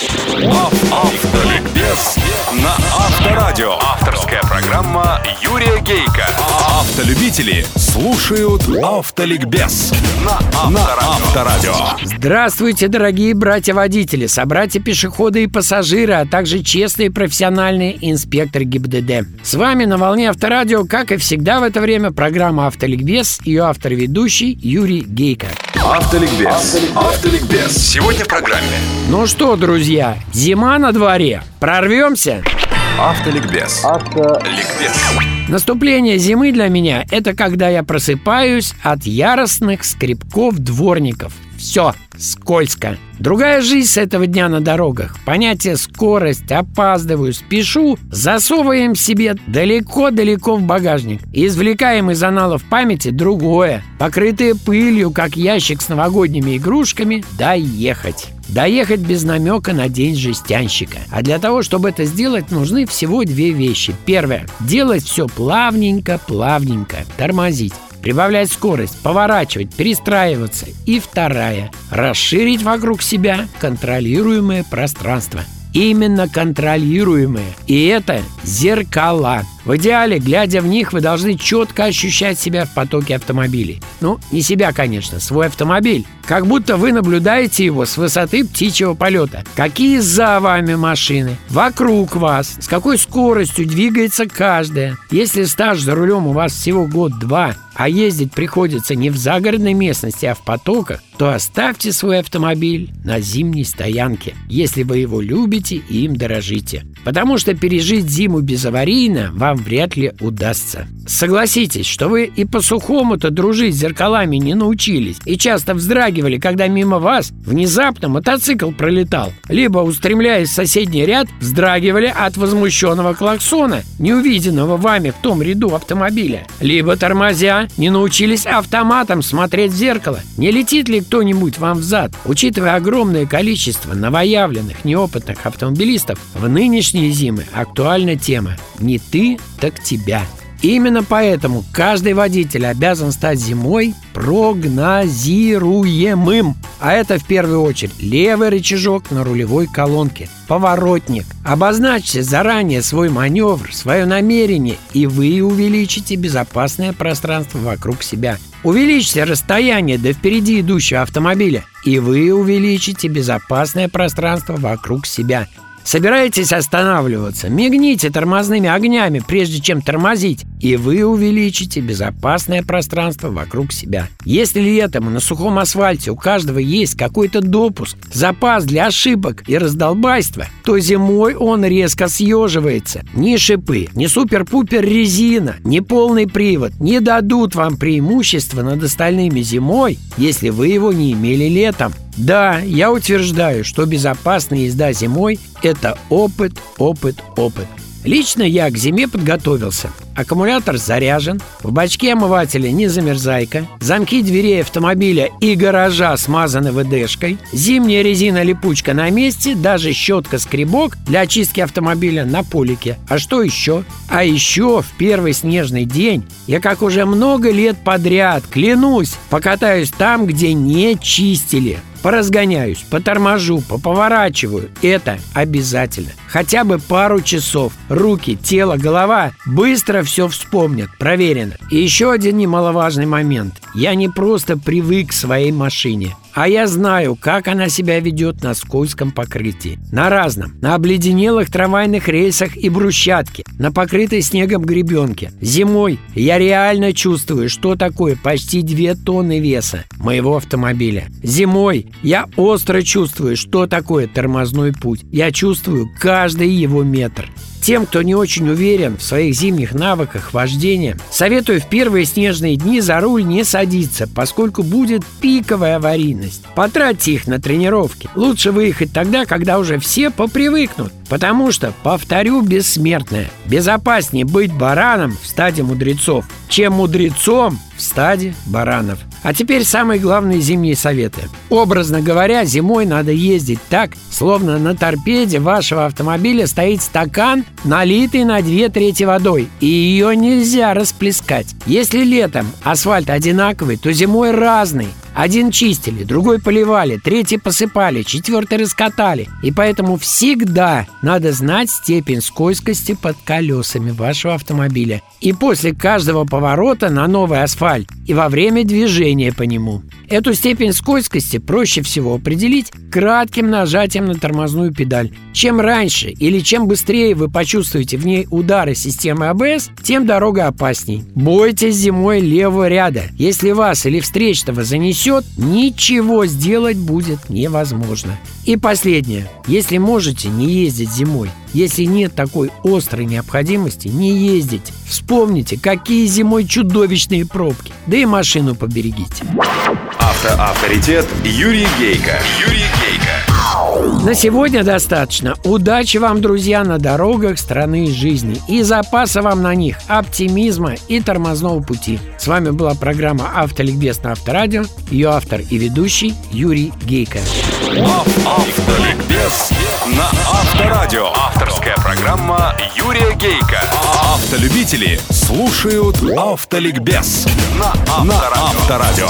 Автоликбез на Авторадио. Авторская программа Юрия Гейка. Автолюбители слушают Автоликбез на Авторадио. Здравствуйте, дорогие братья-водители, собратья-пешеходы и пассажиры, а также честные профессиональные инспекторы ГИБДД. С вами на волне Авторадио, как и всегда в это время, программа «Автоликбез», ее автор-ведущий Юрий Гейко. Автоликбез. Автоликбез. Сегодня в программе Ну что, друзья, зима на дворе. Прорвемся? Автоликбез. Ликбез. Наступление зимы для меня – это когда я просыпаюсь от яростных скребков дворников. Все, скользко. Другая жизнь с этого дня на дорогах. Понятие скорость, опаздываю, спешу засовываем себе далеко-далеко в багажник. Извлекаем из аналов памяти другое, покрытое пылью, как ящик с новогодними игрушками, доехать. Доехать без намека на день жестянщика. А для того, чтобы это сделать, нужны всего две вещи. Первое. Делать все плавненько, плавненько. Тормозить. Прибавлять скорость, поворачивать, перестраиваться. И вторая. Расширить вокруг себя контролируемое пространство. Именно контролируемые. И это зеркала. В идеале, глядя в них, вы должны четко ощущать себя в потоке автомобилей. Ну, не себя, конечно, свой автомобиль. Как будто вы наблюдаете его с высоты птичьего полета. Какие за вами машины, вокруг вас, с какой скоростью двигается каждая. Если стаж за рулем у вас всего год-два, а ездить приходится не в загородной местности, а в потоках, то оставьте свой автомобиль на зимней стоянке, если вы его любите и им дорожите. Потому что пережить зиму безаварийно вам вряд ли удастся. Согласитесь, что вы и по сухому-то дружить с зеркалами не научились и часто вздрагивали, когда мимо вас внезапно мотоцикл пролетал, либо, устремляясь в соседний ряд, вздрагивали от возмущенного клаксона, не увиденного вами в том ряду автомобиля, либо, тормозя, не научились автоматом смотреть в зеркало, не летит ли кто-нибудь вам взад. Учитывая огромное количество новоявленных неопытных автомобилистов, в нынешние зимы актуальна тема «Не ты, так тебя». Именно поэтому каждый водитель обязан стать зимой прогнозируемым. А это в первую очередь левый рычажок на рулевой колонке, поворотник. Обозначьте заранее свой маневр, свое намерение, и вы увеличите безопасное пространство вокруг себя. Увеличьте расстояние до впереди идущего автомобиля, и вы увеличите безопасное пространство вокруг себя. Собираетесь останавливаться? Мигните тормозными огнями, прежде чем тормозить, и вы увеличите безопасное пространство вокруг себя. Если летом на сухом асфальте у каждого есть какой-то допуск, запас для ошибок и раздолбайства, то зимой он резко съеживается. Ни шипы, ни супер-пупер резина, ни полный привод не дадут вам преимущества над остальными зимой, если вы его не имели летом. Да, я утверждаю, что безопасная езда зимой – это опыт, опыт, опыт. Лично я к зиме подготовился. Аккумулятор заряжен, в бачке омывателя не замерзайка, замки дверей автомобиля и гаража смазаны ВДшкой, зимняя резина-липучка на месте, даже щетка-скребок для очистки автомобиля на полике. А что еще? А еще в первый снежный день я, как уже много лет подряд, клянусь, покатаюсь там, где не чистили. Поразгоняюсь, поторможу, поповорачиваю. Это обязательно. Хотя бы пару часов. Руки, тело, голова быстро все вспомнят. Проверено. И еще один немаловажный момент. Я не просто привык к своей машине. А я знаю, как она себя ведет на скользком покрытии. На разном. На обледенелых трамвайных рельсах и брусчатке. На покрытой снегом гребенке. Зимой я реально чувствую, что такое почти 2 тонны веса моего автомобиля. Зимой я остро чувствую, что такое тормозной путь. Я чувствую каждый его метр. Тем, кто не очень уверен в своих зимних навыках вождения, советую в первые снежные дни за руль не садиться, поскольку будет пиковая аварийность. Потратьте их на тренировки. Лучше выехать тогда, когда уже все попривыкнут. Потому что, повторю бессмертное, безопаснее быть бараном в стаде мудрецов, чем мудрецом в стаде баранов. А теперь самые главные зимние советы. Образно говоря, зимой надо ездить так, словно на торпеде вашего автомобиля стоит стакан, налитый на две трети водой, и ее нельзя расплескать. Если летом асфальт одинаковый, то зимой разный. Один чистили, другой поливали, третий посыпали, четвертый раскатали. И поэтому всегда надо знать степень скользкости под колесами вашего автомобиля. И после каждого поворота на новый асфальт и во время движения по нему. Эту степень скользкости проще всего определить кратким нажатием на тормозную педаль. Чем раньше или чем быстрее вы почувствуете в ней удары системы АБС, тем дорога опасней. Бойтесь зимой левого ряда. Если вас или встречного занесет, ничего сделать будет невозможно. И последнее. Если можете, не ездить зимой. Если нет такой острой необходимости, не ездить. Вспомните, какие зимой чудовищные пробки. Да и машину поберегите. Автоавторитет Юрий Гейко. Юрий. На сегодня достаточно. Удачи вам, друзья, на дорогах страны жизни. И запаса вам на них, оптимизма и тормозного пути. С вами была программа «Автоликбез» на Авторадио. Ее автор и ведущий Юрий Гейко. Автоликбез на Авторадио. Авторская программа Юрия Гейка. Автолюбители слушают Автоликбез на Авторадио.